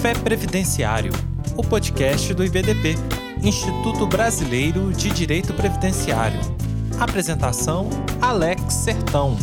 Café Previdenciário, o podcast do IBDP, Instituto Brasileiro de Direito Previdenciário. Apresentação: Alex Sertão.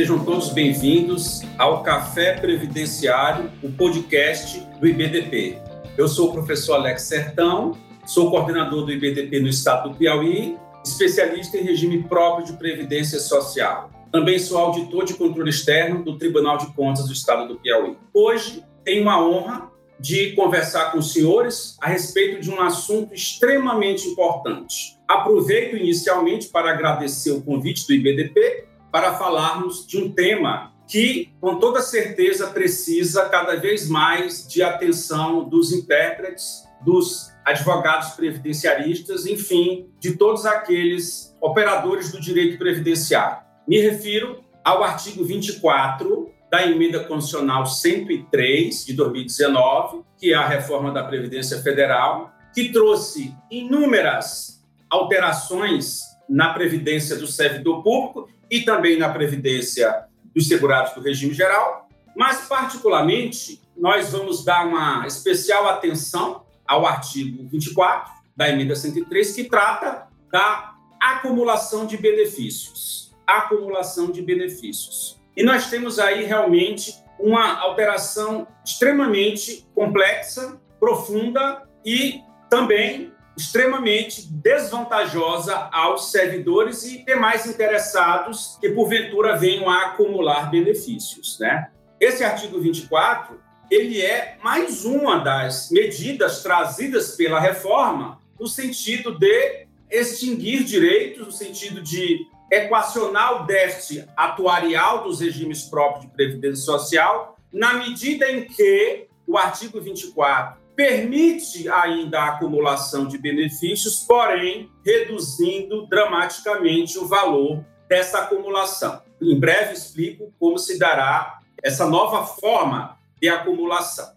Sejam todos bem-vindos ao Café Previdenciário, o podcast do IBDP. Eu sou o professor Alex Sertão, sou coordenador do IBDP no estado do Piauí, especialista em regime próprio de previdência social. Também sou auditor de controle externo do Tribunal de Contas do estado do Piauí. Hoje tenho a honra de conversar com os senhores a respeito de um assunto extremamente importante. Aproveito inicialmente para agradecer o convite do IBDP para falarmos de um tema que, com toda certeza, precisa cada vez mais de atenção dos intérpretes, dos advogados previdenciaristas, enfim, de todos aqueles operadores do direito previdenciário. Me refiro ao artigo 24 da emenda constitucional 103 de 2019, que é a reforma da Previdência Federal, que trouxe inúmeras alterações na previdência do servidor público e também na previdência dos segurados do regime geral, mas particularmente nós vamos dar uma especial atenção ao artigo 24 da emenda 103 que trata da acumulação de benefícios, acumulação de benefícios. E nós temos aí realmente uma alteração extremamente complexa, profunda e também extremamente desvantajosa aos servidores e demais interessados que, porventura, venham a acumular benefícios. Né? Esse artigo 24 ele é mais uma das medidas trazidas pela reforma no sentido de extinguir direitos, no sentido de equacionar o déficit atuarial dos regimes próprios de previdência social, na medida em que o artigo 24 permite ainda a acumulação de benefícios, porém reduzindo dramaticamente o valor dessa acumulação. Em breve explico como se dará essa nova forma de acumulação.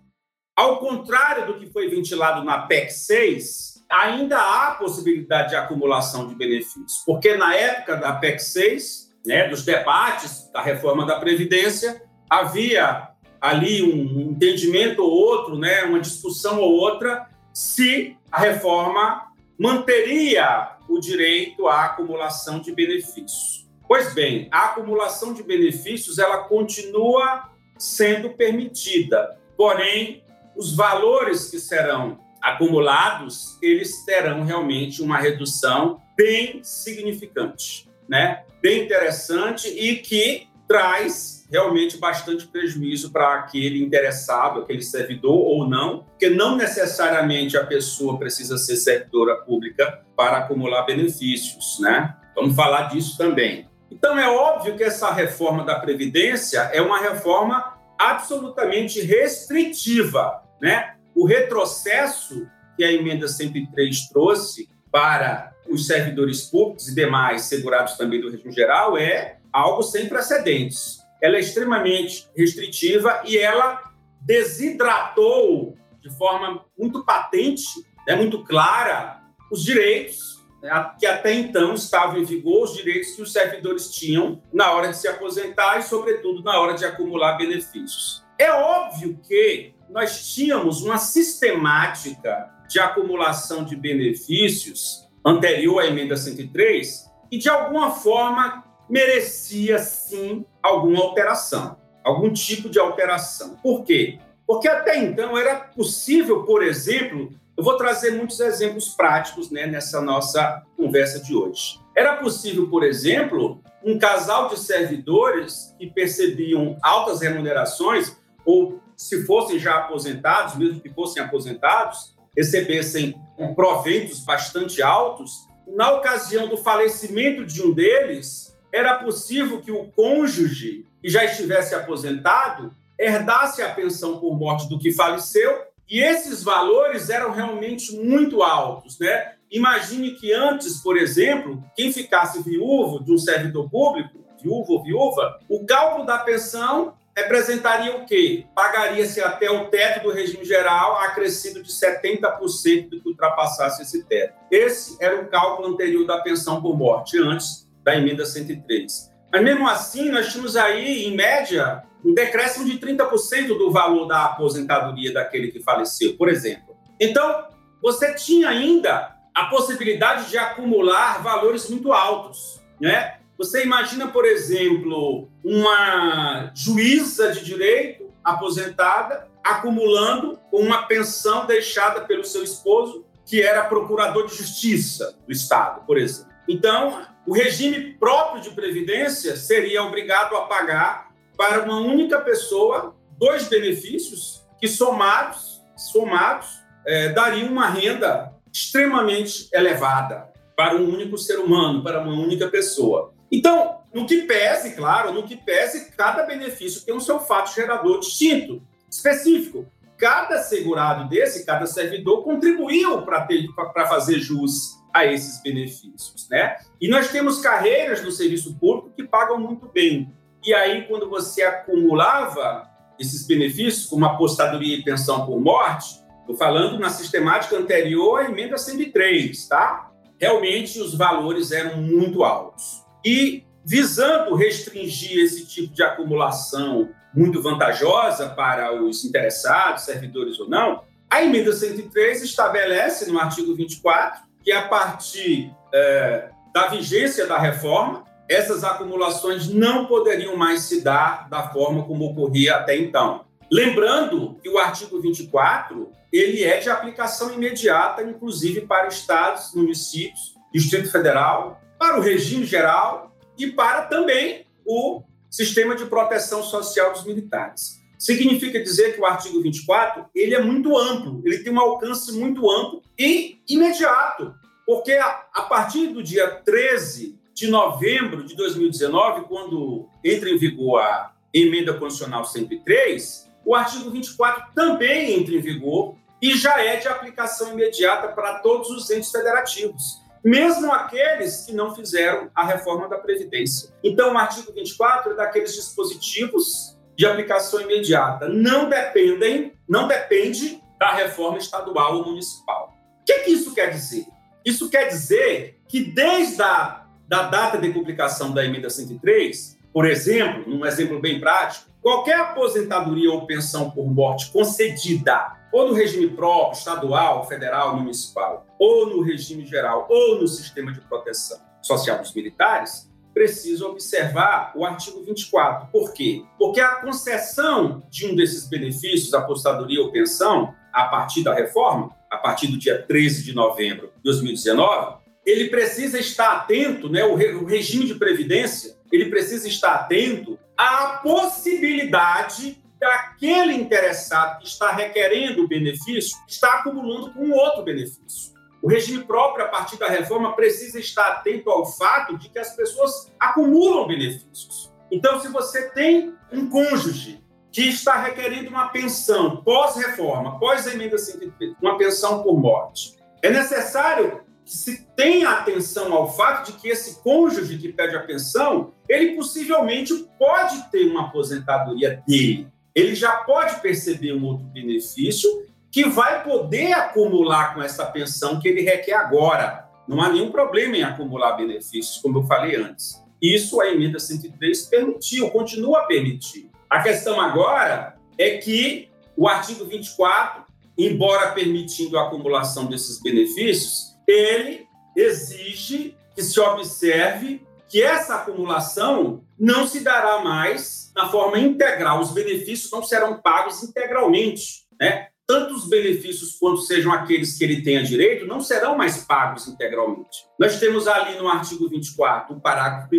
Ao contrário do que foi ventilado na PEC 6, ainda há possibilidade de acumulação de benefícios, porque na época da PEC 6, né, dos debates da reforma da Previdência, havia ali um entendimento ou outro, né, uma discussão ou outra, se a reforma manteria o direito à acumulação de benefícios. Pois bem, a acumulação de benefícios ela continua sendo permitida, porém os valores que serão acumulados eles terão realmente uma redução bem significante, né? Bem interessante e que traz realmente bastante prejuízo para aquele interessado, aquele servidor ou não, porque não necessariamente a pessoa precisa ser servidora pública para acumular benefícios, né? Vamos falar disso também. Então é óbvio que essa reforma da previdência é uma reforma absolutamente restritiva, né? O retrocesso que a emenda 103 trouxe para os servidores públicos e demais segurados também do regime geral é algo sem precedentes ela é extremamente restritiva e ela desidratou de forma muito patente, né, muito clara, os direitos né, que até então estavam em vigor, os direitos que os servidores tinham na hora de se aposentar e, sobretudo, na hora de acumular benefícios. É óbvio que nós tínhamos uma sistemática de acumulação de benefícios anterior à emenda 103 e, de alguma forma, merecia sim alguma alteração, algum tipo de alteração. Por quê? Porque até então era possível, por exemplo, eu vou trazer muitos exemplos práticos né, nessa nossa conversa de hoje. Era possível, por exemplo, um casal de servidores que percebiam altas remunerações, ou se fossem já aposentados, mesmo que fossem aposentados, recebessem proventos bastante altos, na ocasião do falecimento de um deles, era possível que o cônjuge, que já estivesse aposentado, herdasse a pensão por morte do que faleceu, e esses valores eram realmente muito altos, né? Imagine que antes, por exemplo, quem ficasse viúvo de um servidor público, viúvo ou viúva, o cálculo da pensão representaria o quê? Pagaria-se até o teto do regime geral, acrescido de 70% do que ultrapassasse esse teto. Esse era o cálculo anterior da pensão por morte, antes da emenda 103. Mas mesmo assim, nós tínhamos aí, em média, um decréscimo de 30% do valor da aposentadoria daquele que faleceu, por exemplo. Então, você tinha ainda a possibilidade de acumular valores muito altos, né? Você imagina, por exemplo, uma juíza de direito aposentada acumulando uma pensão deixada pelo seu esposo, que era procurador de justiça do Estado, por exemplo. Então, o regime próprio de previdência seria obrigado a pagar para uma única pessoa dois benefícios que somados, somados, é, dariam uma renda extremamente elevada para um único ser humano, para uma única pessoa. Então, no que pese, claro, no que pese, cada benefício tem um seu fato gerador distinto, específico. Cada segurado desse, cada servidor contribuiu para fazer jus a esses benefícios, né? E nós temos carreiras no serviço público que pagam muito bem. E aí, quando você acumulava esses benefícios, como apostadoria e pensão por morte, estou falando na sistemática anterior à emenda 103, tá? Realmente os valores eram muito altos. E visando restringir esse tipo de acumulação muito vantajosa para os interessados, servidores ou não, a emenda 103 estabelece no artigo 24 que a partir é, da vigência da reforma, essas acumulações não poderiam mais se dar da forma como ocorria até então. Lembrando que o artigo 24 ele é de aplicação imediata, inclusive para estados, municípios, Distrito Federal para o regime geral e para também o sistema de proteção social dos militares. Significa dizer que o artigo 24 ele é muito amplo, ele tem um alcance muito amplo e imediato, porque a, partir do dia 13 de novembro de 2019, quando entra em vigor a emenda constitucional 103, o artigo 24 também entra em vigor e já é de aplicação imediata para todos os entes federativos mesmo aqueles que não fizeram a reforma da Previdência. Então, o artigo 24 é daqueles dispositivos de aplicação imediata. Não dependem, não depende da reforma estadual ou municipal. O que, que isso quer dizer? Isso quer dizer que desde a da data de publicação da emenda 103, por exemplo, num exemplo bem prático, qualquer aposentadoria ou pensão por morte concedida ou no regime próprio, estadual, federal, municipal, ou no regime geral, ou no sistema de proteção social dos militares, precisa observar o artigo 24. Por quê? Porque a concessão de um desses benefícios, apostadoria ou pensão, a partir da reforma, a partir do dia 13 de novembro de 2019, ele precisa estar atento, né, o, o regime de previdência, ele precisa estar atento à possibilidade daquele interessado que está requerendo o benefício está acumulando com outro benefício. O regime próprio, a partir da reforma, precisa estar atento ao fato de que as pessoas acumulam benefícios. Então, se você tem um cônjuge que está requerendo uma pensão pós-reforma, pós-emenda 103, uma pensão por morte, é necessário que se tenha atenção ao fato de que esse cônjuge que pede a pensão, ele possivelmente pode ter uma aposentadoria dele ele já pode perceber um outro benefício que vai poder acumular com essa pensão que ele requer agora. Não há nenhum problema em acumular benefícios, como eu falei antes. Isso a emenda 103 permitiu, continua a permitir. A questão agora é que o artigo 24, embora permitindo a acumulação desses benefícios, ele exige que se observe que essa acumulação não se dará mais na forma integral. Os benefícios não serão pagos integralmente, né? Tanto os benefícios quanto sejam aqueles que ele tenha direito não serão mais pagos integralmente. Nós temos ali no artigo 24 o parágrafo 1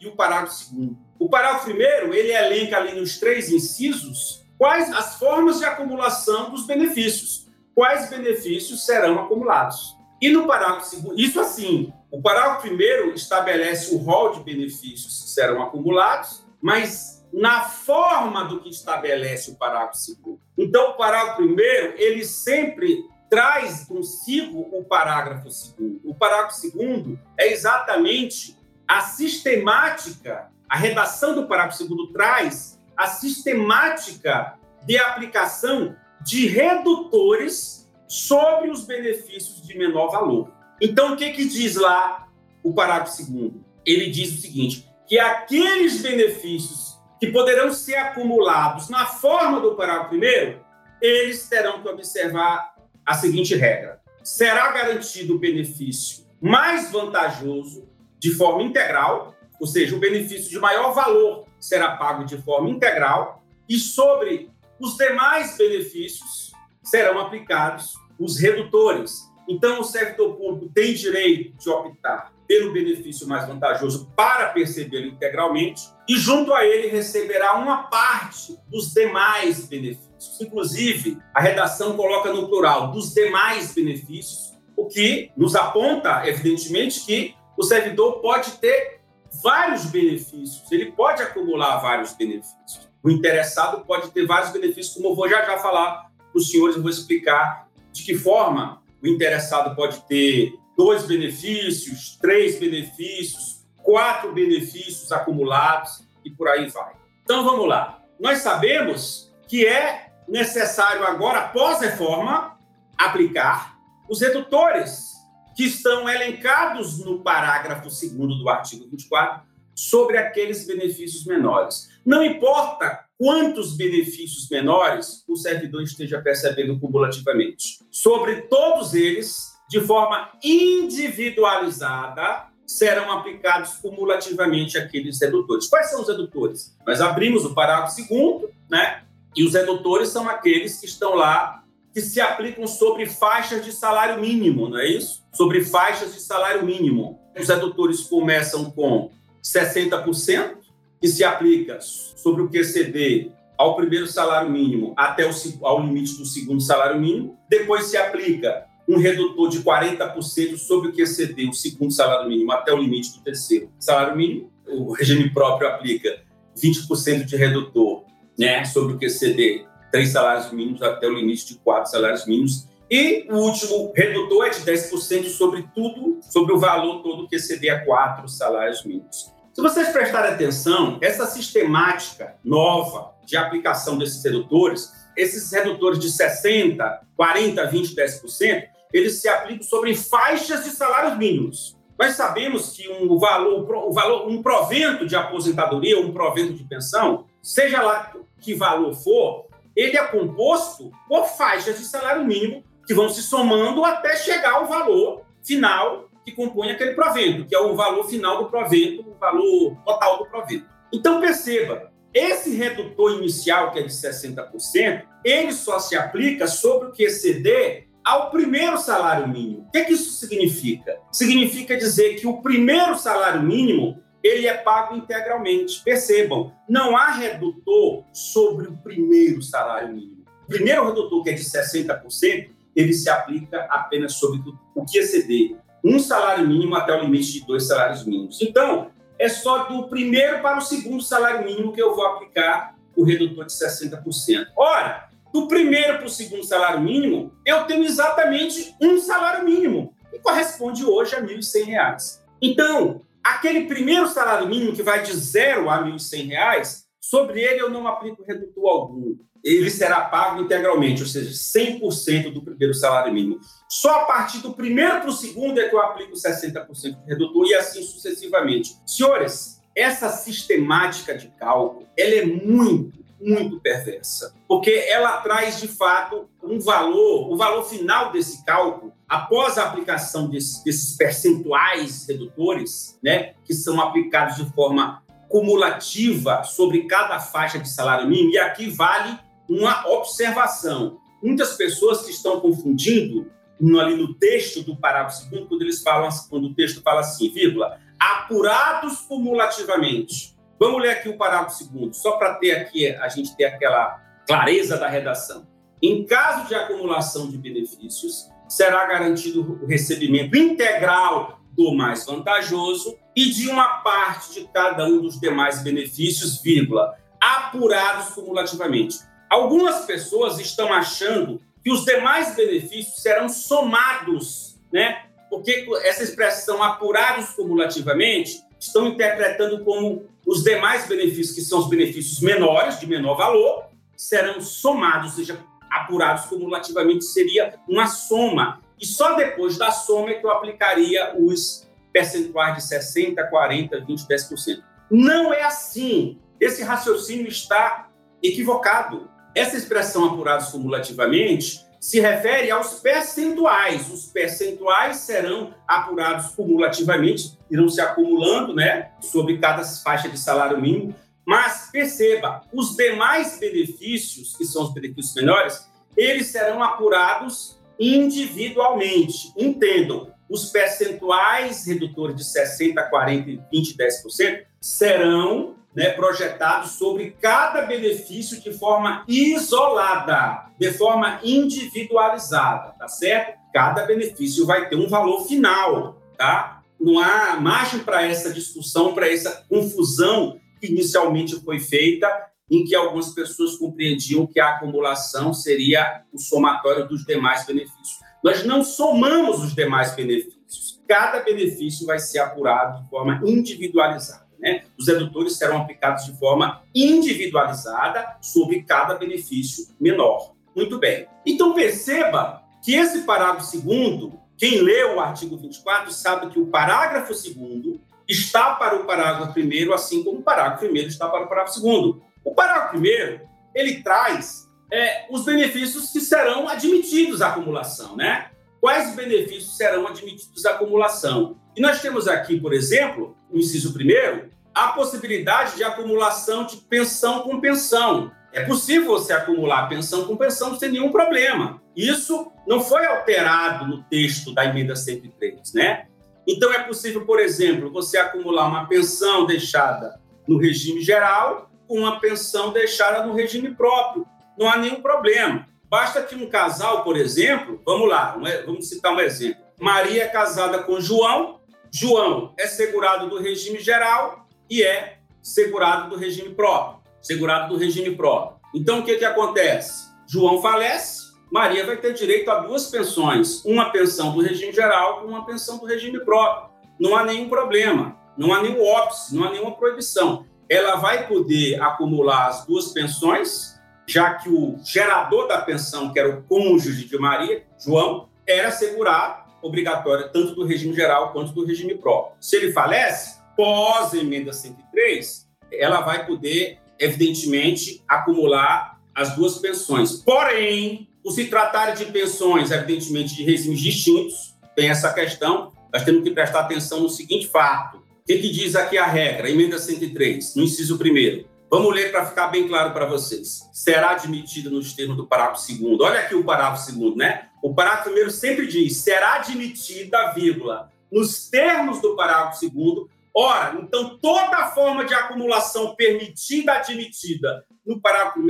e o parágrafo 2 O parágrafo 1 ele elenca ali nos três incisos quais as formas de acumulação dos benefícios, quais benefícios serão acumulados. E no parágrafo segundo, isso assim, o parágrafo primeiro estabelece o rol de benefícios que serão acumulados, mas na forma do que estabelece o parágrafo segundo. Então, o parágrafo primeiro, ele sempre traz consigo o parágrafo segundo. O parágrafo segundo é exatamente a sistemática, a redação do parágrafo segundo traz a sistemática de aplicação de redutores sobre os benefícios de menor valor. Então, o que, que diz lá o parágrafo segundo? Ele diz o seguinte: que aqueles benefícios que poderão ser acumulados na forma do parágrafo primeiro, eles terão que observar a seguinte regra: será garantido o benefício mais vantajoso de forma integral, ou seja, o benefício de maior valor será pago de forma integral, e sobre os demais benefícios serão aplicados os redutores. Então, o servidor público tem direito de optar pelo benefício mais vantajoso para percebê-lo integralmente, e junto a ele receberá uma parte dos demais benefícios. Inclusive, a redação coloca no plural dos demais benefícios, o que nos aponta, evidentemente, que o servidor pode ter vários benefícios, ele pode acumular vários benefícios. O interessado pode ter vários benefícios, como eu vou já já falar para os senhores, eu vou explicar de que forma o interessado pode ter dois benefícios, três benefícios, quatro benefícios acumulados e por aí vai. Então vamos lá. Nós sabemos que é necessário agora, após reforma, aplicar os redutores que estão elencados no parágrafo 2 do artigo 24 sobre aqueles benefícios menores. Não importa quantos benefícios menores o servidor esteja percebendo cumulativamente. Sobre todos eles, de forma individualizada, serão aplicados cumulativamente aqueles redutores. Quais são os redutores? Nós abrimos o parágrafo segundo, né? E os redutores são aqueles que estão lá que se aplicam sobre faixas de salário mínimo, não é isso? Sobre faixas de salário mínimo. Os redutores começam com 60%, que se aplica sobre o QCD ao primeiro salário mínimo até o, ao limite do segundo salário mínimo. Depois se aplica um redutor de 40% sobre o QCD, o segundo salário mínimo, até o limite do terceiro salário mínimo. O regime próprio aplica 20% de redutor né, sobre o QCD, três salários mínimos até o limite de quatro salários mínimos. E o último redutor é de 10% sobre tudo, sobre o valor todo que exceder a quatro salários mínimos. Se vocês prestarem atenção, essa sistemática nova de aplicação desses redutores, esses redutores de 60, 40, 20, 10%, eles se aplicam sobre faixas de salários mínimos. Nós sabemos que um valor, um valor, um provento de aposentadoria, um provento de pensão, seja lá que valor for, ele é composto por faixas de salário mínimo que vão se somando até chegar ao valor final que compõe aquele provento, que é o valor final do provento, o valor total do provento. Então perceba, esse redutor inicial, que é de 60%, ele só se aplica sobre o que exceder ao primeiro salário mínimo. O que, que isso significa? Significa dizer que o primeiro salário mínimo ele é pago integralmente. Percebam, não há redutor sobre o primeiro salário mínimo. O primeiro redutor, que é de 60%, ele se aplica apenas sobre o que exceder um salário mínimo até o limite de dois salários mínimos. Então, é só do primeiro para o segundo salário mínimo que eu vou aplicar o redutor de 60%. Ora, do primeiro para o segundo salário mínimo, eu tenho exatamente um salário mínimo, que corresponde hoje a R$ 1.100. Então, aquele primeiro salário mínimo que vai de zero a R$ 1.100, sobre ele eu não aplico redutor algum. Ele será pago integralmente, ou seja, 100% do primeiro salário mínimo. Só a partir do primeiro para o segundo é que eu aplico 60% de redutor e assim sucessivamente. Senhores, essa sistemática de cálculo, ela é muito, muito perversa, porque ela traz de fato um valor, o valor final desse cálculo, após a aplicação desses, desses percentuais redutores, né, que são aplicados de forma cumulativa sobre cada faixa de salário mínimo, e aqui vale uma observação. Muitas pessoas que estão confundindo no, ali no texto do parágrafo segundo, quando eles falam, quando o texto fala assim, vírgula, apurados cumulativamente. Vamos ler aqui o parágrafo segundo, só para ter aqui a gente ter aquela clareza da redação. Em caso de acumulação de benefícios, será garantido o recebimento integral do mais vantajoso e de uma parte de cada um dos demais benefícios, vírgula, apurados cumulativamente. Algumas pessoas estão achando que os demais benefícios serão somados, né, Porque essa expressão apurados cumulativamente estão interpretando como os demais benefícios, que são os benefícios menores, de menor valor, serão somados, ou seja, apurados cumulativamente seria uma soma. E só depois da soma é que eu aplicaria os percentuais de 60, 40, 20, 10%. Não é assim. Esse raciocínio está equivocado. Essa expressão apurados cumulativamente se refere aos percentuais. Os percentuais serão apurados cumulativamente, irão se acumulando, né, sobre cada faixa de salário mínimo. Mas perceba, os demais benefícios, que são os benefícios menores, eles serão apurados individualmente. Entendam, os percentuais redutores de 60, 40, 20, 10% serão né, projetados sobre cada benefício de forma isolada, de forma individualizada, tá certo? Cada benefício vai ter um valor final, tá? Não há margem para essa discussão, para essa confusão que inicialmente foi feita, em que algumas pessoas compreendiam que a acumulação seria o somatório dos demais benefícios. Nós não somamos os demais benefícios. Cada benefício vai ser apurado de forma individualizada. Né? Os redutores serão aplicados de forma individualizada sobre cada benefício menor. Muito bem. Então perceba que esse parágrafo segundo, quem lê o artigo 24 sabe que o parágrafo segundo está para o parágrafo primeiro, assim como o parágrafo primeiro está para o parágrafo segundo. O parágrafo primeiro ele traz é, os benefícios que serão admitidos à acumulação, né? Quais benefícios serão admitidos à acumulação? E nós temos aqui, por exemplo, no inciso primeiro, a possibilidade de acumulação de pensão com pensão. É possível você acumular pensão com pensão sem nenhum problema. Isso não foi alterado no texto da emenda 103, né? Então é possível, por exemplo, você acumular uma pensão deixada no regime geral com uma pensão deixada no regime próprio. Não há nenhum problema. Basta que um casal, por exemplo, vamos lá, vamos citar um exemplo. Maria é casada com João, João é segurado do regime geral e é segurado do regime próprio, segurado do regime próprio. Então o que que acontece? João falece, Maria vai ter direito a duas pensões, uma pensão do regime geral e uma pensão do regime próprio. Não há nenhum problema, não há nenhum óbice, não há nenhuma proibição. Ela vai poder acumular as duas pensões, já que o gerador da pensão, que era o cônjuge de Maria, João, era segurado obrigatória tanto do regime geral quanto do regime próprio. Se ele falece, pós emenda 103, ela vai poder, evidentemente, acumular as duas pensões. Porém, por se tratar de pensões, evidentemente, de regimes distintos, tem essa questão, nós temos que prestar atenção no seguinte fato. O que, que diz aqui a regra, emenda 103, no inciso 1 Vamos ler para ficar bem claro para vocês. Será admitido nos termos do parágrafo 2 Olha aqui o parágrafo 2 né? O parágrafo 1 sempre diz: será admitida, vírgula, nos termos do parágrafo 2 Ora, então toda forma de acumulação permitida, admitida no parágrafo 1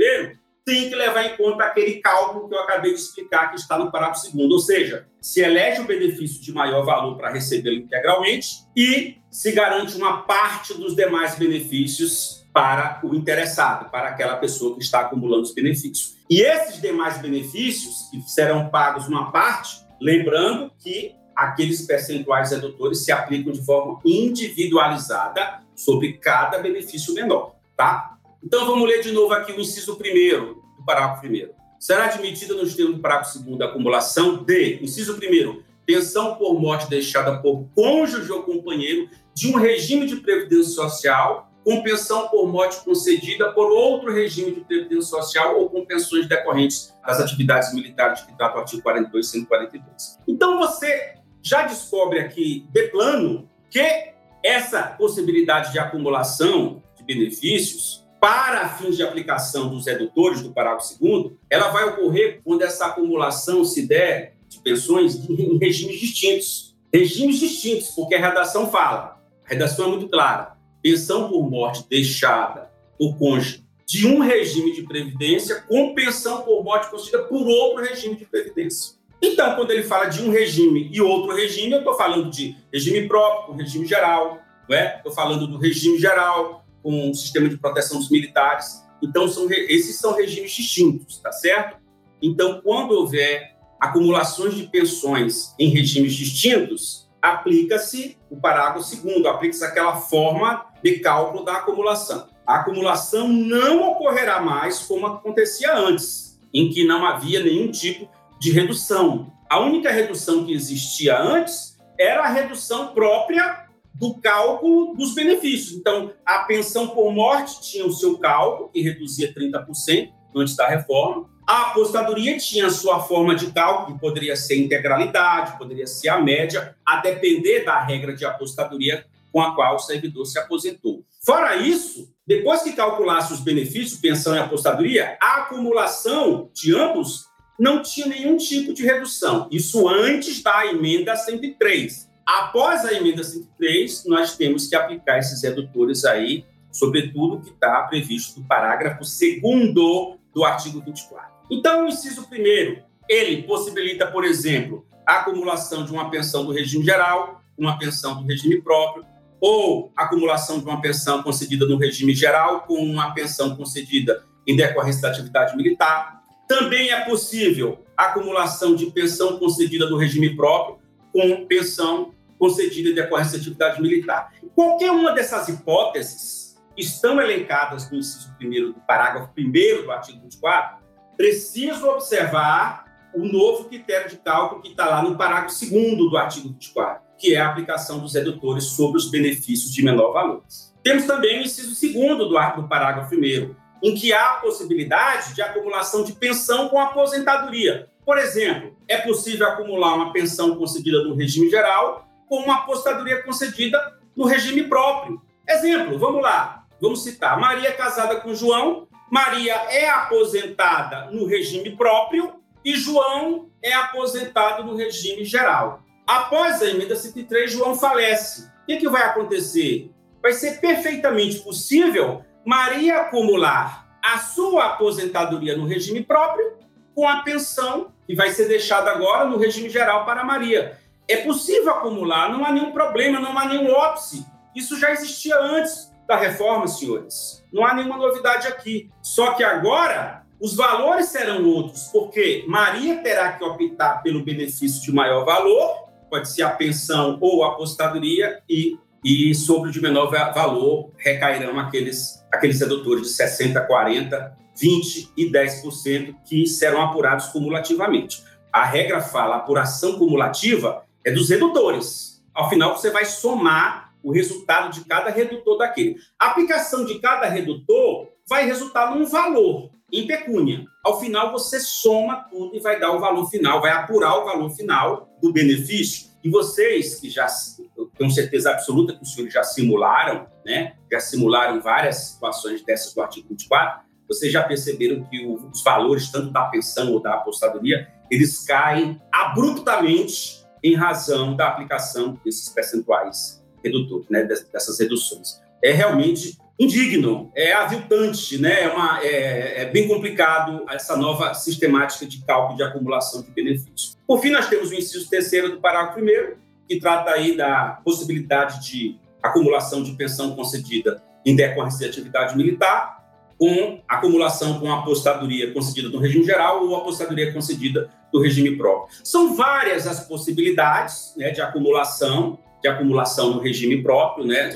tem que levar em conta aquele cálculo que eu acabei de explicar, que está no parágrafo segundo, ou seja, se elege o benefício de maior valor para recebê-lo integralmente e se garante uma parte dos demais benefícios para o interessado, para aquela pessoa que está acumulando os benefícios. E esses demais benefícios, que serão pagos uma parte, lembrando que aqueles percentuais redutores se aplicam de forma individualizada sobre cada benefício menor, tá? Então vamos ler de novo aqui o inciso primeiro do parágrafo primeiro. Será admitida nos termos do parágrafo segundo a acumulação de, inciso primeiro, pensão por morte deixada por cônjuge ou companheiro de um regime de previdência social com pensão por morte concedida por outro regime de previdência social ou com pensões decorrentes das atividades militares que trata o artigo 42 e 142. Então você já descobre aqui de plano que essa possibilidade de acumulação de benefícios para fins de aplicação dos redutores do parágrafo 2 ela vai ocorrer quando essa acumulação se der de pensões em regimes distintos. Regimes distintos, porque a redação fala, a redação é muito clara, pensão por morte deixada por cônjuge de um regime de previdência com pensão por morte concedida por outro regime de previdência. Então, quando ele fala de um regime e outro regime, eu estou falando de regime próprio, regime geral, estou é? falando do regime geral, com o sistema de proteção dos militares. Então, são, esses são regimes distintos, tá certo? Então, quando houver acumulações de pensões em regimes distintos, aplica-se o parágrafo segundo, aplica-se aquela forma de cálculo da acumulação. A acumulação não ocorrerá mais como acontecia antes, em que não havia nenhum tipo de redução. A única redução que existia antes era a redução própria do cálculo dos benefícios. Então, a pensão por morte tinha o seu cálculo, que reduzia 30% antes da reforma. A apostadoria tinha a sua forma de cálculo, que poderia ser integralidade, poderia ser a média, a depender da regra de apostadoria com a qual o servidor se aposentou. Fora isso, depois que calculasse os benefícios, pensão e apostadoria, a acumulação de ambos não tinha nenhum tipo de redução. Isso antes da emenda 103. Após a emenda 103, nós temos que aplicar esses redutores aí, sobretudo que está previsto no parágrafo 2 do artigo 24. Então, o inciso primeiro, ele possibilita, por exemplo, a acumulação de uma pensão do regime geral, uma pensão do regime próprio, ou acumulação de uma pensão concedida no regime geral com uma pensão concedida em decorrência da atividade militar. Também é possível acumulação de pensão concedida no regime próprio com pensão concedida em decorrência da atividade militar. Qualquer uma dessas hipóteses estão elencadas no inciso 1 do parágrafo 1 do artigo 24, preciso observar o novo critério de cálculo que está lá no parágrafo 2 do artigo 24 que é a aplicação dos redutores sobre os benefícios de menor valor. Temos também o inciso segundo do artigo do parágrafo 1 em que há a possibilidade de acumulação de pensão com aposentadoria. Por exemplo, é possível acumular uma pensão concedida no regime geral com uma aposentadoria concedida no regime próprio. Exemplo, vamos lá, vamos citar. Maria é casada com João, Maria é aposentada no regime próprio e João é aposentado no regime geral. Após a emenda 103, João falece. O que, que vai acontecer? Vai ser perfeitamente possível Maria acumular a sua aposentadoria no regime próprio com a pensão que vai ser deixada agora no regime geral para Maria. É possível acumular, não há nenhum problema, não há nenhum óbice. Isso já existia antes da reforma, senhores. Não há nenhuma novidade aqui. Só que agora os valores serão outros, porque Maria terá que optar pelo benefício de maior valor pode ser a pensão ou a apostadoria e, e sobre o de menor valor recairão aqueles, aqueles redutores de 60%, 40%, 20% e 10% que serão apurados cumulativamente. A regra fala apuração cumulativa é dos redutores. Ao final, você vai somar o resultado de cada redutor daquele. A aplicação de cada redutor vai resultar num valor em pecúnia. Ao final, você soma tudo e vai dar o valor final, vai apurar o valor final do benefício. E vocês que já, eu tenho certeza absoluta que os senhores já simularam, né? Já simularam várias situações dessas do artigo 24, vocês já perceberam que os valores, tanto da pensão ou da apostadoria, eles caem abruptamente em razão da aplicação desses percentuais redutores, né? Dessas reduções. É realmente indigno, é aviltante, né? é, uma, é, é, bem complicado essa nova sistemática de cálculo de acumulação de benefícios. Por fim, nós temos o inciso terceiro do parágrafo primeiro, que trata aí da possibilidade de acumulação de pensão concedida em decorrência de atividade militar, com acumulação com apostadoria concedida no regime geral ou apostadoria concedida no regime próprio. São várias as possibilidades né, de acumulação de acumulação no regime próprio, né?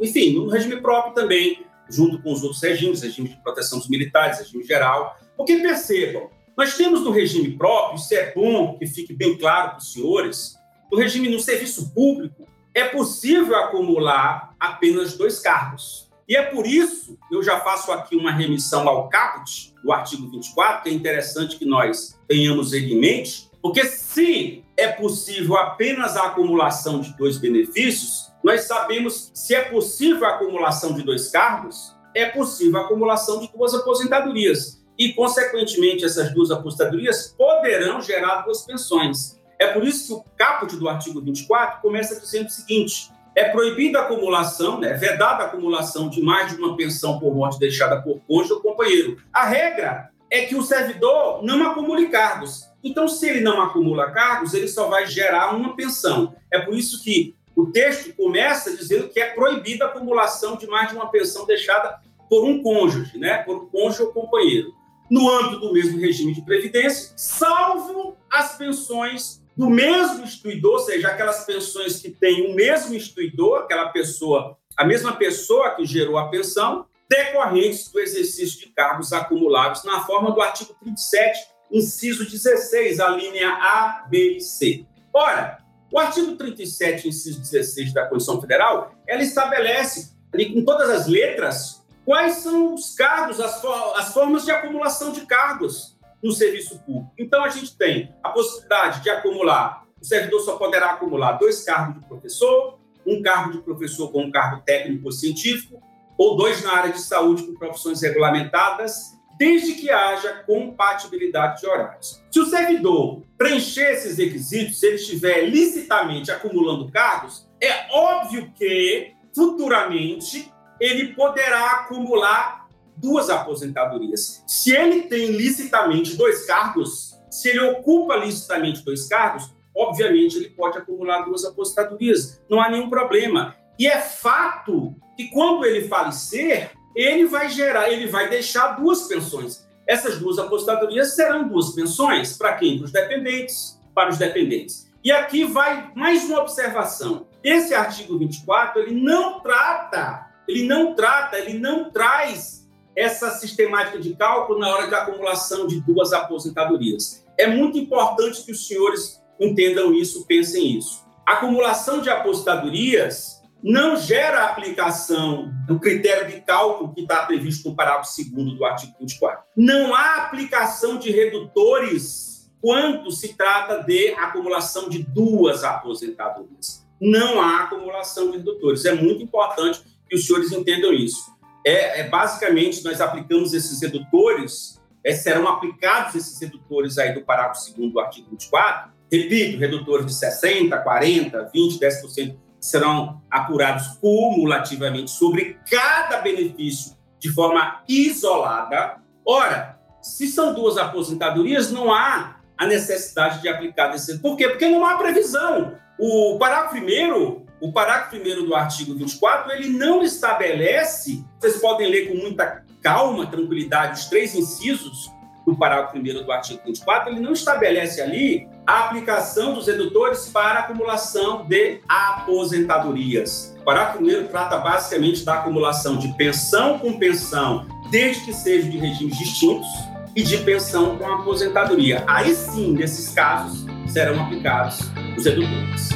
enfim, no regime próprio também, junto com os outros regimes, regime de proteção dos militares, regime geral. Porque percebam, nós temos no regime próprio, isso é bom que fique bem claro para os senhores, no regime no serviço público, é possível acumular apenas dois cargos. E é por isso, eu já faço aqui uma remissão ao caput do artigo 24, que é interessante que nós tenhamos ele em mente, porque se é possível apenas a acumulação de dois benefícios, nós sabemos se é possível a acumulação de dois cargos, é possível a acumulação de duas aposentadorias. E, consequentemente, essas duas aposentadorias poderão gerar duas pensões. É por isso que o caput do artigo 24 começa dizendo o seguinte: é proibida a acumulação, né, é vedada a acumulação de mais de uma pensão por morte deixada por cônjuge ou companheiro. A regra é que o servidor não acumule cargos. Então, se ele não acumula cargos, ele só vai gerar uma pensão. É por isso que o texto começa dizendo que é proibida a acumulação de mais de uma pensão deixada por um cônjuge, né? por um cônjuge ou companheiro. no âmbito do mesmo regime de previdência, salvo as pensões do mesmo instituidor, ou seja, aquelas pensões que têm o mesmo instituidor, aquela pessoa, a mesma pessoa que gerou a pensão, decorrentes do exercício de cargos acumulados na forma do artigo 37, inciso 16, a linha A, B e C. Ora, o artigo 37, inciso 16 da Constituição Federal, ela estabelece ali com todas as letras quais são os cargos, as, for as formas de acumulação de cargos no serviço público. Então, a gente tem a possibilidade de acumular, o servidor só poderá acumular dois cargos de professor, um cargo de professor com um cargo técnico ou científico, ou dois na área de saúde com profissões regulamentadas, desde que haja compatibilidade de horários. Se o servidor preencher esses requisitos, se ele estiver licitamente acumulando cargos, é óbvio que futuramente ele poderá acumular duas aposentadorias. Se ele tem licitamente dois cargos, se ele ocupa licitamente dois cargos, obviamente ele pode acumular duas aposentadorias. Não há nenhum problema. E é fato que quando ele falecer, ele vai gerar, ele vai deixar duas pensões. Essas duas aposentadorias serão duas pensões para quem? Para os dependentes, para os dependentes. E aqui vai mais uma observação. Esse artigo 24, ele não trata, ele não trata, ele não traz essa sistemática de cálculo na hora da acumulação de duas aposentadorias. É muito importante que os senhores entendam isso, pensem isso. Acumulação de aposentadorias não gera aplicação do critério de cálculo que está previsto no parágrafo 2 do artigo 24. Não há aplicação de redutores quando se trata de acumulação de duas aposentadorias. Não há acumulação de redutores. É muito importante que os senhores entendam isso. É, é basicamente, nós aplicamos esses redutores, é, serão aplicados esses redutores aí do parágrafo 2 do artigo 24, repito, redutores de 60%, 40%, 20%, 10%, serão apurados cumulativamente sobre cada benefício de forma isolada. Ora, se são duas aposentadorias, não há a necessidade de aplicar desse. Por quê? Porque não há previsão. O parágrafo primeiro, o parágrafo primeiro do artigo 24, ele não estabelece, vocês podem ler com muita calma, tranquilidade, os três incisos do parágrafo 1 do artigo 24, ele não estabelece ali a aplicação dos redutores para acumulação de aposentadorias. O parágrafo 1 trata basicamente da acumulação de pensão com pensão, desde que seja de regimes distintos, e de pensão com aposentadoria. Aí sim, nesses casos, serão aplicados os redutores.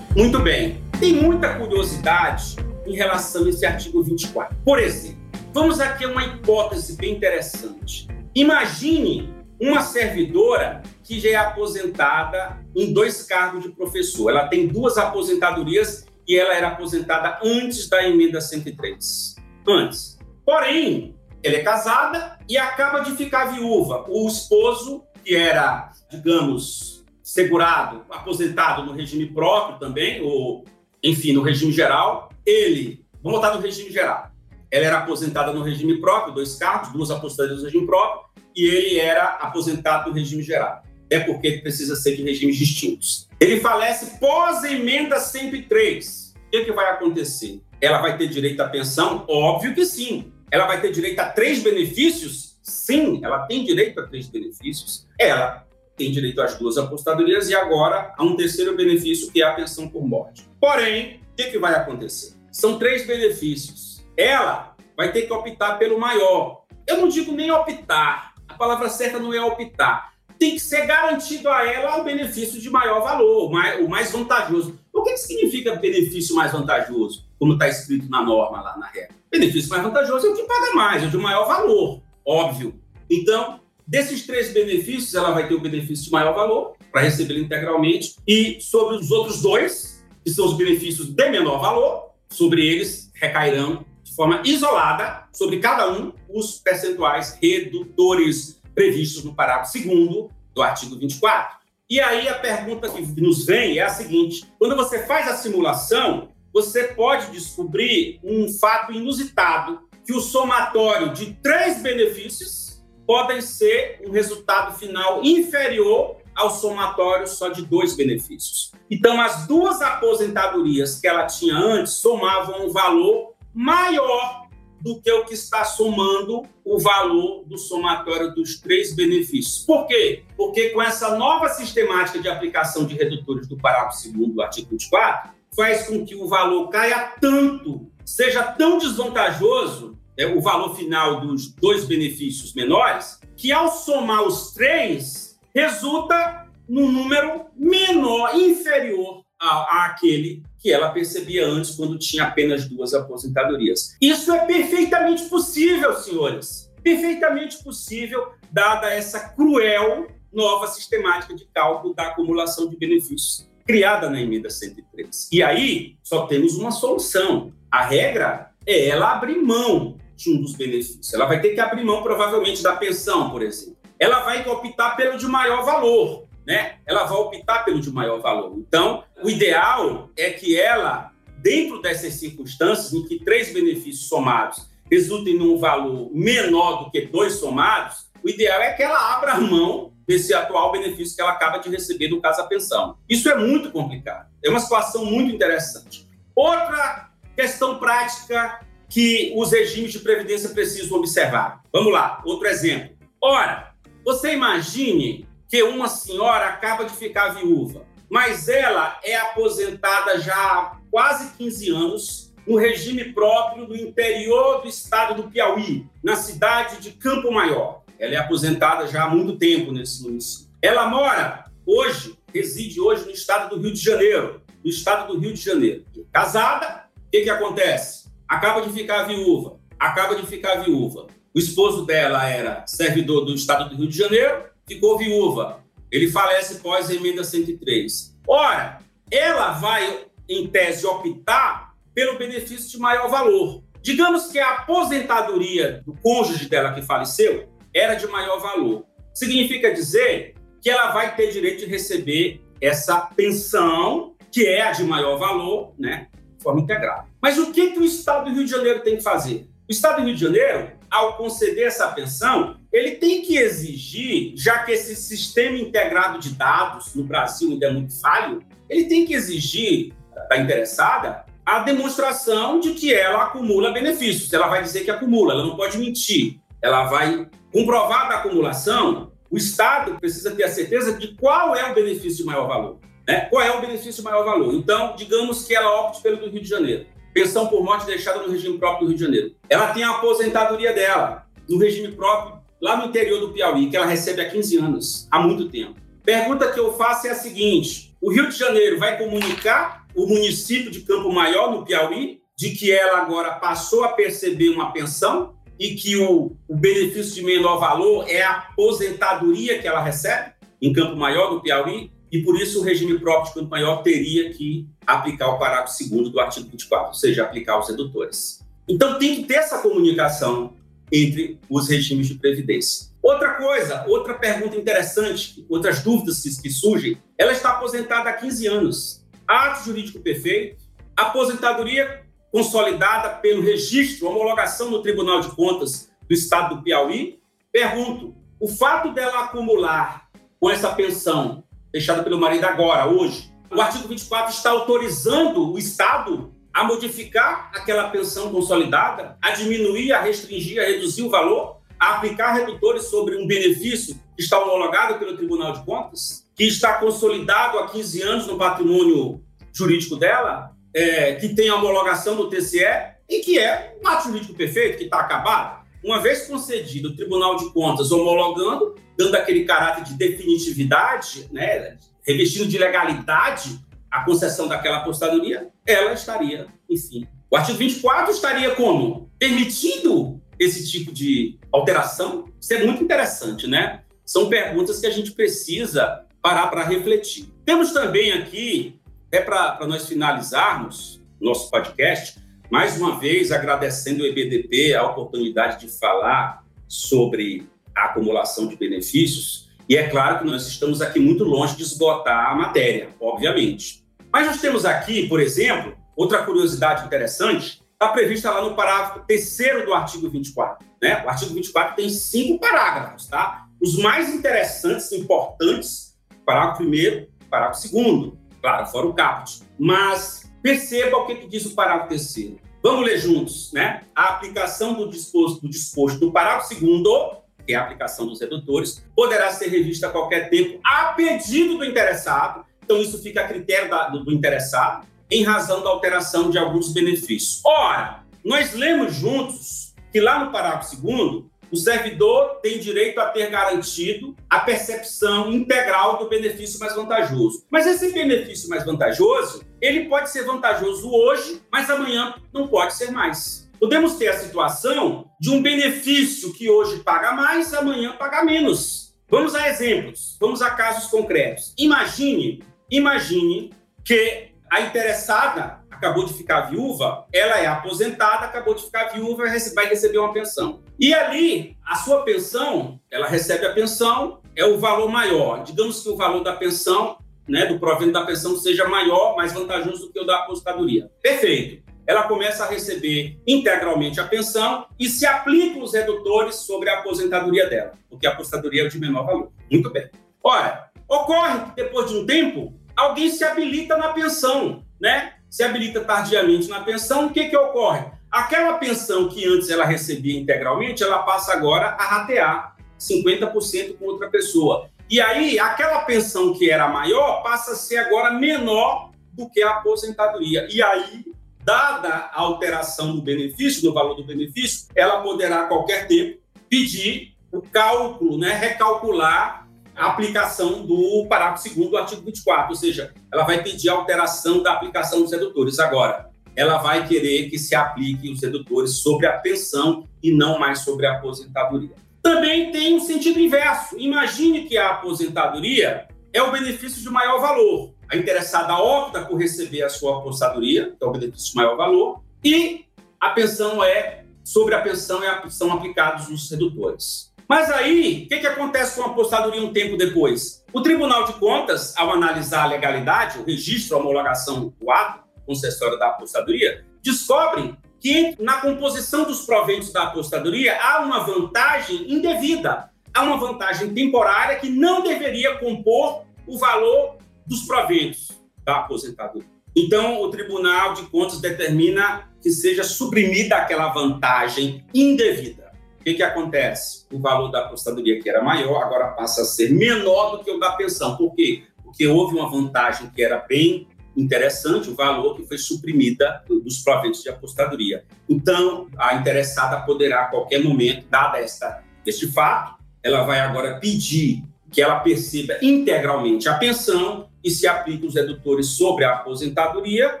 Muito bem. Tem muita curiosidade em relação a esse artigo 24. Por exemplo, vamos aqui a uma hipótese bem interessante. Imagine uma servidora que já é aposentada em dois cargos de professor. Ela tem duas aposentadorias e ela era aposentada antes da emenda 103. Antes. Porém, ela é casada e acaba de ficar viúva. O esposo, que era, digamos, segurado, aposentado no regime próprio também, ou enfim, no regime geral, ele, vamos botar no regime geral, ela era aposentada no regime próprio, dois cargos, duas aposentadorias no regime próprio, e ele era aposentado no regime geral. É porque precisa ser de regimes distintos. Ele falece pós-emenda 103. O que, que vai acontecer? Ela vai ter direito à pensão? Óbvio que sim. Ela vai ter direito a três benefícios? Sim, ela tem direito a três benefícios. Ela tem direito às duas apostadorias e agora a um terceiro benefício que é a pensão por morte. Porém, o que, que vai acontecer? São três benefícios. Ela vai ter que optar pelo maior. Eu não digo nem optar, a palavra certa não é optar. Tem que ser garantido a ela o benefício de maior valor, o mais, vantajoso. O que, que significa benefício mais vantajoso? Como está escrito na norma lá na regra. Benefício mais vantajoso é o que paga mais, é o de maior valor, óbvio. Então, Desses três benefícios, ela vai ter o benefício de maior valor, para receber integralmente, e sobre os outros dois, que são os benefícios de menor valor, sobre eles recairão de forma isolada, sobre cada um, os percentuais redutores previstos no parágrafo 2 do artigo 24. E aí a pergunta que nos vem é a seguinte: quando você faz a simulação, você pode descobrir um fato inusitado, que o somatório de três benefícios podem ser um resultado final inferior ao somatório só de dois benefícios. Então, as duas aposentadorias que ela tinha antes somavam um valor maior do que o que está somando o valor do somatório dos três benefícios. Por quê? Porque com essa nova sistemática de aplicação de redutores do parágrafo 2 do artigo 24, faz com que o valor caia tanto, seja tão desvantajoso, é, o valor final dos dois benefícios menores, que ao somar os três, resulta num número menor, inferior àquele que ela percebia antes quando tinha apenas duas aposentadorias. Isso é perfeitamente possível, senhores. Perfeitamente possível, dada essa cruel nova sistemática de cálculo da acumulação de benefícios criada na emenda 103. E aí só temos uma solução. A regra é ela abrir mão de um dos benefícios. Ela vai ter que abrir mão, provavelmente, da pensão, por exemplo. Ela vai optar pelo de maior valor, né? Ela vai optar pelo de maior valor. Então, o ideal é que ela, dentro dessas circunstâncias, em que três benefícios somados resultem num valor menor do que dois somados, o ideal é que ela abra mão desse atual benefício que ela acaba de receber, no caso a pensão. Isso é muito complicado. É uma situação muito interessante. Outra questão prática que os regimes de previdência precisam observar. Vamos lá, outro exemplo. Ora, você imagine que uma senhora acaba de ficar viúva, mas ela é aposentada já há quase 15 anos no regime próprio do interior do estado do Piauí, na cidade de Campo Maior. Ela é aposentada já há muito tempo nesse município. Ela mora hoje, reside hoje no estado do Rio de Janeiro, no estado do Rio de Janeiro. Casada, o que, que acontece? Acaba de ficar viúva, acaba de ficar viúva. O esposo dela era servidor do estado do Rio de Janeiro, ficou viúva. Ele falece pós emenda 103. Ora, ela vai, em tese, optar pelo benefício de maior valor. Digamos que a aposentadoria do cônjuge dela que faleceu era de maior valor. Significa dizer que ela vai ter direito de receber essa pensão, que é a de maior valor, né, de forma integral. Mas o que, que o Estado do Rio de Janeiro tem que fazer? O Estado do Rio de Janeiro, ao conceder essa pensão, ele tem que exigir, já que esse sistema integrado de dados no Brasil ainda é muito falho, ele tem que exigir da interessada a demonstração de que ela acumula benefícios. Ela vai dizer que acumula, ela não pode mentir. Ela vai Comprovada a acumulação, o Estado precisa ter a certeza de qual é o benefício de maior valor. Né? Qual é o benefício de maior valor? Então, digamos que ela opte pelo do Rio de Janeiro. Pensão por morte deixada no regime próprio do Rio de Janeiro. Ela tem a aposentadoria dela no regime próprio lá no interior do Piauí, que ela recebe há 15 anos, há muito tempo. Pergunta que eu faço é a seguinte: o Rio de Janeiro vai comunicar o município de Campo Maior, no Piauí, de que ela agora passou a perceber uma pensão e que o, o benefício de menor valor é a aposentadoria que ela recebe em Campo Maior, no Piauí, e por isso o regime próprio de Campo Maior teria que aplicar o parágrafo 2 do artigo 24, ou seja, aplicar os redutores. Então tem que ter essa comunicação entre os regimes de previdência. Outra coisa, outra pergunta interessante, outras dúvidas que, que surgem, ela está aposentada há 15 anos. Ato jurídico perfeito, aposentadoria consolidada pelo registro, homologação no Tribunal de Contas do Estado do Piauí. Pergunto: o fato dela acumular com essa pensão deixada pelo marido agora, hoje, o artigo 24 está autorizando o Estado a modificar aquela pensão consolidada, a diminuir, a restringir, a reduzir o valor, a aplicar redutores sobre um benefício que está homologado pelo Tribunal de Contas, que está consolidado há 15 anos no patrimônio jurídico dela, é, que tem a homologação do TCE e que é um ato jurídico perfeito, que está acabado. Uma vez concedido o Tribunal de Contas homologando, dando aquele caráter de definitividade, né, revestindo de legalidade a concessão daquela apostadoria, ela estaria, enfim. O artigo 24 estaria como? Permitindo esse tipo de alteração? Isso é muito interessante, né? São perguntas que a gente precisa parar para refletir. Temos também aqui até para nós finalizarmos nosso podcast, mais uma vez agradecendo o EBDP a oportunidade de falar sobre a acumulação de benefícios. E é claro que nós estamos aqui muito longe de esgotar a matéria, obviamente. Mas nós temos aqui, por exemplo, outra curiosidade interessante, está prevista lá no parágrafo terceiro do artigo 24. Né? O artigo 24 tem cinco parágrafos, tá? Os mais interessantes, importantes, Parágrafo primeiro, parágrafo segundo, claro, fora o caput. Mas perceba o que, que diz o parágrafo terceiro. Vamos ler juntos, né? A aplicação do disposto do, disposto do parágrafo segundo, que é a aplicação dos redutores, poderá ser revista a qualquer tempo a pedido do interessado. Então, isso fica a critério da, do, do interessado, em razão da alteração de alguns benefícios. Ora, nós lemos juntos que lá no parágrafo segundo o servidor tem direito a ter garantido a percepção integral do benefício mais vantajoso. Mas esse benefício mais vantajoso, ele pode ser vantajoso hoje, mas amanhã não pode ser mais. Podemos ter a situação de um benefício que hoje paga mais, amanhã paga menos. Vamos a exemplos, vamos a casos concretos. Imagine, imagine que a interessada acabou de ficar viúva, ela é aposentada, acabou de ficar viúva, vai receber uma pensão. E ali, a sua pensão, ela recebe a pensão, é o valor maior. Digamos que o valor da pensão, né, do provento da pensão seja maior, mais vantajoso do que o da aposentadoria. Perfeito. Ela começa a receber integralmente a pensão e se aplicam os redutores sobre a aposentadoria dela, porque a aposentadoria é de menor valor. Muito bem. Ora, ocorre que depois de um tempo, alguém se habilita na pensão, né? se habilita tardiamente na pensão, o que, que ocorre? Aquela pensão que antes ela recebia integralmente, ela passa agora a ratear 50% com outra pessoa. E aí, aquela pensão que era maior passa a ser agora menor do que a aposentadoria. E aí, dada a alteração do benefício, do valor do benefício, ela poderá a qualquer tempo pedir o cálculo, né, recalcular a aplicação do parágrafo 2 do artigo 24, ou seja, ela vai pedir alteração da aplicação dos redutores. Agora, ela vai querer que se aplique os redutores sobre a pensão e não mais sobre a aposentadoria. Também tem um sentido inverso. Imagine que a aposentadoria é o benefício de maior valor. A interessada opta por receber a sua aposentadoria, que é o benefício de maior valor, e a pensão é, sobre a pensão, é, são aplicados os redutores. Mas aí, o que, que acontece com a apostadoria um tempo depois? O Tribunal de Contas, ao analisar a legalidade, o registro, a homologação do ato concessório da apostadoria, descobre que na composição dos proventos da apostadoria há uma vantagem indevida, há uma vantagem temporária que não deveria compor o valor dos proventos da aposentadoria. Então, o Tribunal de Contas determina que seja suprimida aquela vantagem indevida. O que, que acontece? O valor da aposentadoria, que era maior, agora passa a ser menor do que o da pensão. Por quê? Porque houve uma vantagem que era bem interessante, o valor que foi suprimida dos proventos de apostadoria. Então, a interessada poderá, a qualquer momento, dada esta, este fato, ela vai agora pedir que ela perceba integralmente a pensão e se aplique os redutores sobre a aposentadoria,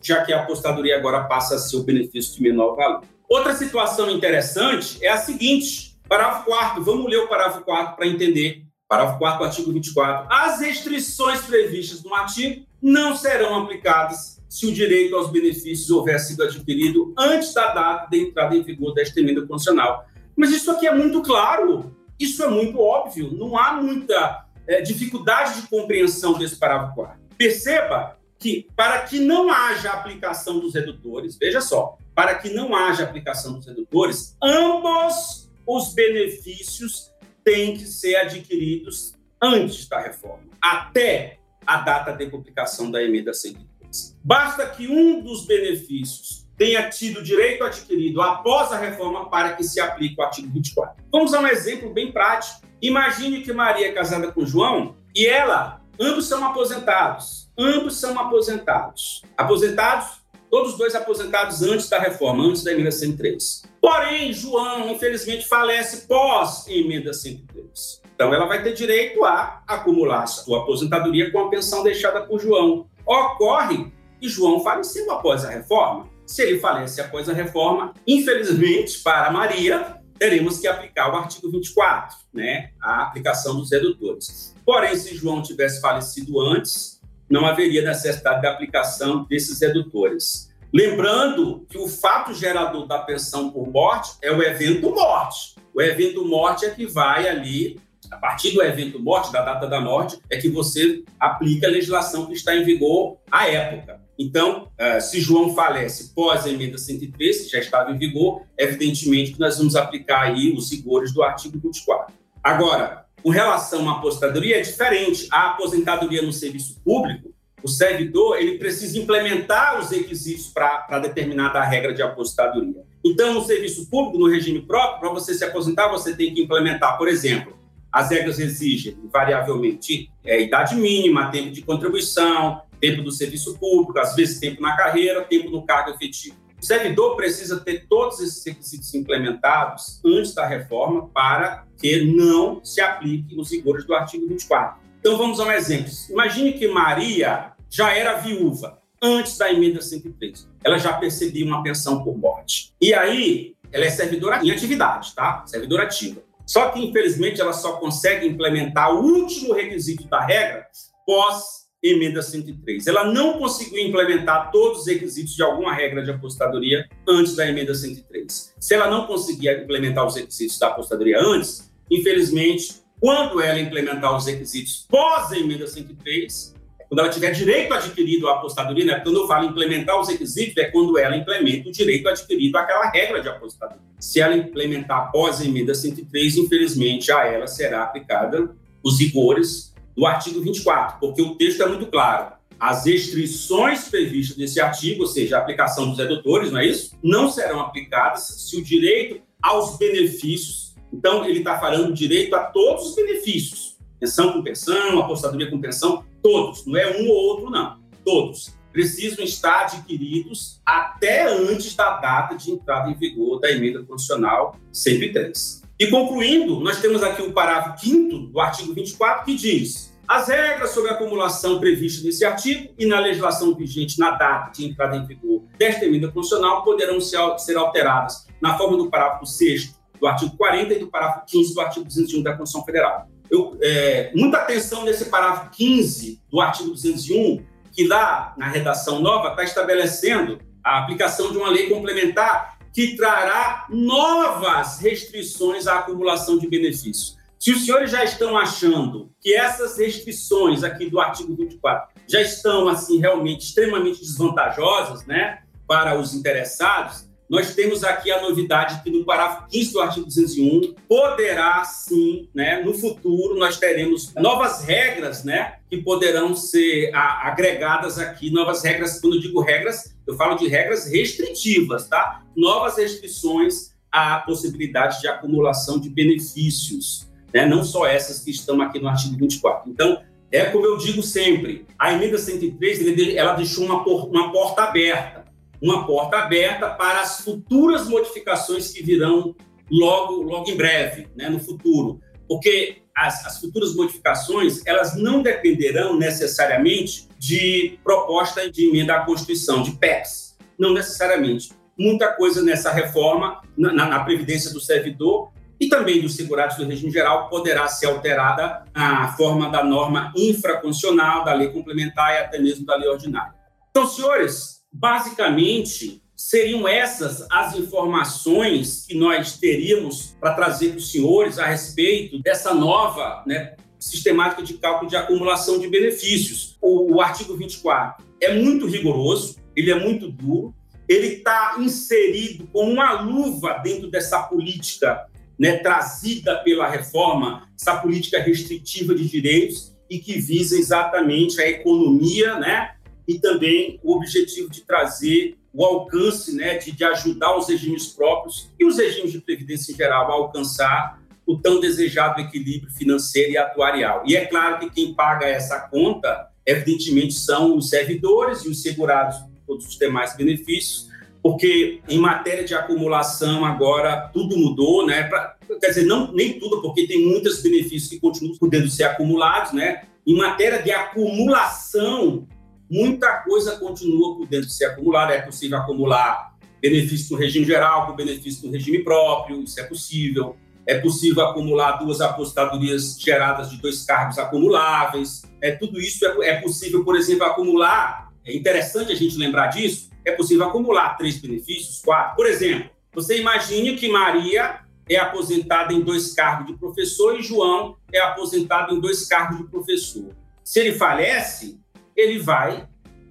já que a apostadoria agora passa a ser o benefício de menor valor. Outra situação interessante é a seguinte: parágrafo 4, vamos ler o parágrafo 4 para entender. Parágrafo 4 artigo 24. As restrições previstas no artigo não serão aplicadas se o direito aos benefícios houver sido adquirido antes da data de entrada em vigor desta emenda constitucional. Mas isso aqui é muito claro, isso é muito óbvio, não há muita é, dificuldade de compreensão desse parágrafo 4. Perceba que, para que não haja aplicação dos redutores, veja só, para que não haja aplicação dos redutores, ambos os benefícios têm que ser adquiridos antes da reforma, até a data de publicação da emenda 103. Basta que um dos benefícios tenha tido direito adquirido após a reforma para que se aplique o artigo 24. Vamos a um exemplo bem prático. Imagine que Maria é casada com João e ela, ambos são aposentados. Ambos são aposentados. Aposentados todos dois aposentados antes da reforma, antes da emenda 103. Porém, João, infelizmente, falece pós emenda 103. Então, ela vai ter direito a acumular sua aposentadoria com a pensão deixada por João. Ocorre que João faleceu após a reforma. Se ele falece após a reforma, infelizmente, para Maria, teremos que aplicar o artigo 24, né? A aplicação dos redutores. Porém, se João tivesse falecido antes, não haveria necessidade da aplicação desses redutores. Lembrando que o fato gerador da pensão por morte é o evento morte. O evento morte é que vai ali, a partir do evento morte, da data da morte, é que você aplica a legislação que está em vigor à época. Então, eh, se João falece pós a emenda 103, que já estava em vigor, evidentemente que nós vamos aplicar aí os rigores do artigo 24. Agora, com relação à aposentadoria é diferente. A aposentadoria no serviço público, o servidor ele precisa implementar os requisitos para determinada regra de aposentadoria. Então, no serviço público, no regime próprio, para você se aposentar, você tem que implementar, por exemplo, as regras exigem, variavelmente, é, idade mínima, tempo de contribuição, tempo do serviço público, às vezes tempo na carreira, tempo no cargo efetivo. O servidor precisa ter todos esses requisitos implementados antes da reforma para que não se aplique os rigores do artigo 24. Então, vamos a um exemplo. Imagine que Maria já era viúva antes da emenda 103. Ela já percebia uma pensão por morte. E aí, ela é servidora em atividade, tá? Servidora ativa. Só que, infelizmente, ela só consegue implementar o último requisito da regra pós emenda 103. Ela não conseguiu implementar todos os requisitos de alguma regra de apostadoria antes da emenda 103. Se ela não conseguia implementar os requisitos da apostadoria antes, infelizmente, quando ela implementar os requisitos pós emenda 103, quando ela tiver direito adquirido à apostadoria, né? quando eu falo implementar os requisitos, é quando ela implementa o direito adquirido àquela regra de apostadoria. Se ela implementar após a emenda 103, infelizmente, a ela será aplicada os rigores do artigo 24, porque o texto é muito claro. As restrições previstas nesse artigo, ou seja, a aplicação dos redutores, não é isso? Não serão aplicadas se o direito aos benefícios. Então, ele está falando direito a todos os benefícios Pensão com pensão, apostadoria com pensão, todos, não é um ou outro, não, todos precisam estar adquiridos até antes da data de entrada em vigor da emenda constitucional 103. E concluindo, nós temos aqui o parágrafo 5 do artigo 24 que diz: as regras sobre acumulação previstas nesse artigo e na legislação vigente na data de entrada em vigor desta emenda constitucional poderão ser alteradas na forma do parágrafo 6 do artigo 40 e do parágrafo 15 do artigo 201 da Constituição Federal eu, é, muita atenção nesse parágrafo 15 do artigo 201, que lá na redação nova está estabelecendo a aplicação de uma lei complementar que trará novas restrições à acumulação de benefícios. Se os senhores já estão achando que essas restrições aqui do artigo 24 já estão assim realmente extremamente desvantajosas, né, para os interessados, nós temos aqui a novidade que no parágrafo 15 do artigo 201 poderá sim, né, no futuro nós teremos novas regras, né, que poderão ser agregadas aqui, novas regras, quando eu digo regras, eu falo de regras restritivas, tá? Novas restrições à possibilidade de acumulação de benefícios, né? Não só essas que estão aqui no artigo 24. Então, é como eu digo sempre, a emenda 103, ela deixou uma, uma porta aberta uma porta aberta para as futuras modificações que virão logo, logo em breve, né, no futuro. Porque as, as, futuras modificações, elas não dependerão necessariamente de proposta de emenda à Constituição, de PECs. Não necessariamente. Muita coisa nessa reforma, na, na Previdência do Servidor e também dos segurados do regime geral, poderá ser alterada a forma da norma infraconstitucional, da lei complementar e até mesmo da lei ordinária. Então, senhores, basicamente, seriam essas as informações que nós teríamos para trazer para os senhores a respeito dessa nova né, sistemática de cálculo de acumulação de benefícios. O, o artigo 24 é muito rigoroso, ele é muito duro, ele está inserido como uma luva dentro dessa política né, trazida pela reforma, essa política restritiva de direitos e que visa exatamente a economia, né, e também o objetivo de trazer o alcance, né, de, de ajudar os regimes próprios e os regimes de previdência em geral a alcançar o tão desejado equilíbrio financeiro e atuarial. E é claro que quem paga essa conta, evidentemente, são os servidores e os segurados, todos os demais benefícios, porque em matéria de acumulação agora tudo mudou, né? Pra, quer dizer, não nem tudo, porque tem muitos benefícios que continuam podendo ser acumulados, né? Em matéria de acumulação muita coisa continua podendo ser acumulada. É possível acumular benefício no regime geral com benefício no regime próprio, isso é possível. É possível acumular duas apostadorias geradas de dois cargos acumuláveis. É, tudo isso é, é possível, por exemplo, acumular. É interessante a gente lembrar disso. É possível acumular três benefícios, quatro. Por exemplo, você imagine que Maria é aposentada em dois cargos de professor e João é aposentado em dois cargos de professor. Se ele falece, ele vai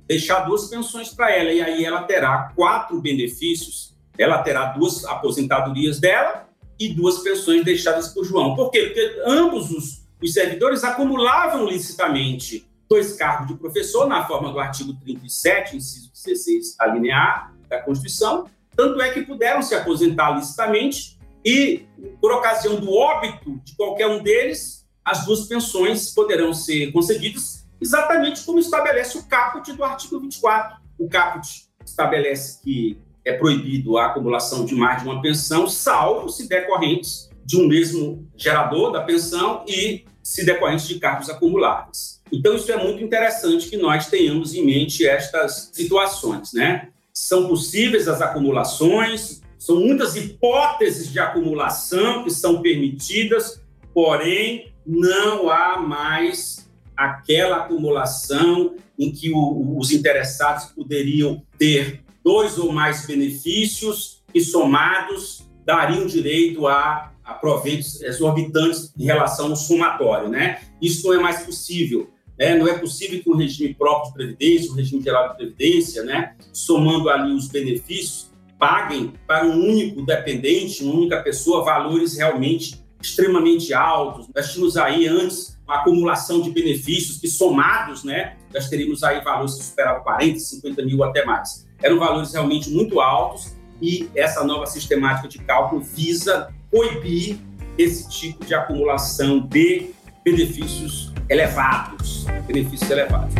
deixar duas pensões para ela, e aí ela terá quatro benefícios. Ela terá duas aposentadorias dela e duas pensões deixadas por João. Por quê? Porque ambos os, os servidores acumulavam licitamente dois cargos de professor, na forma do artigo 37, inciso 16, a linha A da Constituição, tanto é que puderam se aposentar licitamente e, por ocasião do óbito de qualquer um deles, as duas pensões poderão ser concedidas, exatamente como estabelece o caput do artigo 24. O caput estabelece que é proibido a acumulação de mais de uma pensão, salvo se decorrentes de um mesmo gerador da pensão e se decorrentes de cargos acumulados. Então, isso é muito interessante que nós tenhamos em mente estas situações, né? São possíveis as acumulações, são muitas hipóteses de acumulação que são permitidas, porém, não há mais aquela acumulação em que o, os interessados poderiam ter dois ou mais benefícios que somados dariam direito a, a proveitos exorbitantes em relação ao somatório, né? Isso não é mais possível. Né? Não é possível que o regime próprio de previdência, o regime geral de previdência, né, somando ali os benefícios, paguem para um único dependente, uma única pessoa, valores realmente extremamente altos. Nós tínhamos aí antes acumulação de benefícios que somados, né, nós teríamos aí valores que superavam 40, 50 mil até mais. Eram valores realmente muito altos e essa nova sistemática de cálculo visa coibir esse tipo de acumulação de benefícios elevados, benefícios elevados.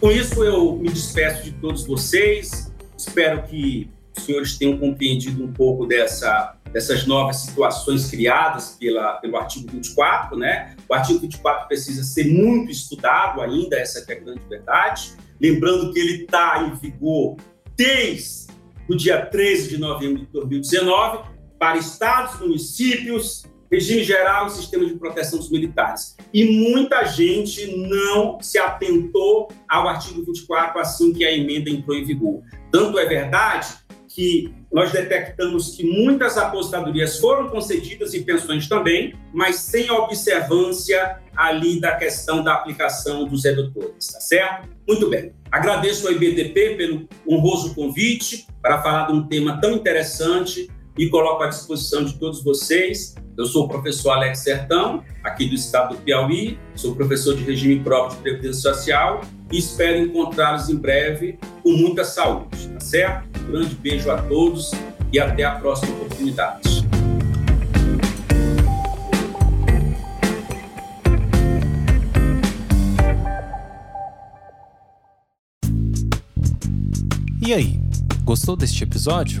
Com isso, eu me despeço de todos vocês. Espero que os senhores tenham compreendido um pouco dessa, dessas novas situações criadas pela, pelo artigo 24. Né? O artigo 24 precisa ser muito estudado ainda, essa é a grande verdade. Lembrando que ele está em vigor desde o dia 13 de novembro de 2019 para estados, municípios, regime geral e sistema de proteção dos militares. E muita gente não se atentou ao artigo 24 assim que a emenda entrou em vigor. Tanto é verdade que nós detectamos que muitas aposentadorias foram concedidas e pensões também, mas sem observância ali da questão da aplicação dos redutores, tá certo? Muito bem. Agradeço ao IBDP pelo honroso convite para falar de um tema tão interessante e coloco à disposição de todos vocês. Eu sou o professor Alex Sertão, aqui do estado do Piauí, sou professor de regime próprio de previdência social e espero encontrá-los em breve com muita saúde, tá certo? Um grande beijo a todos e até a próxima oportunidade. E aí, gostou deste episódio?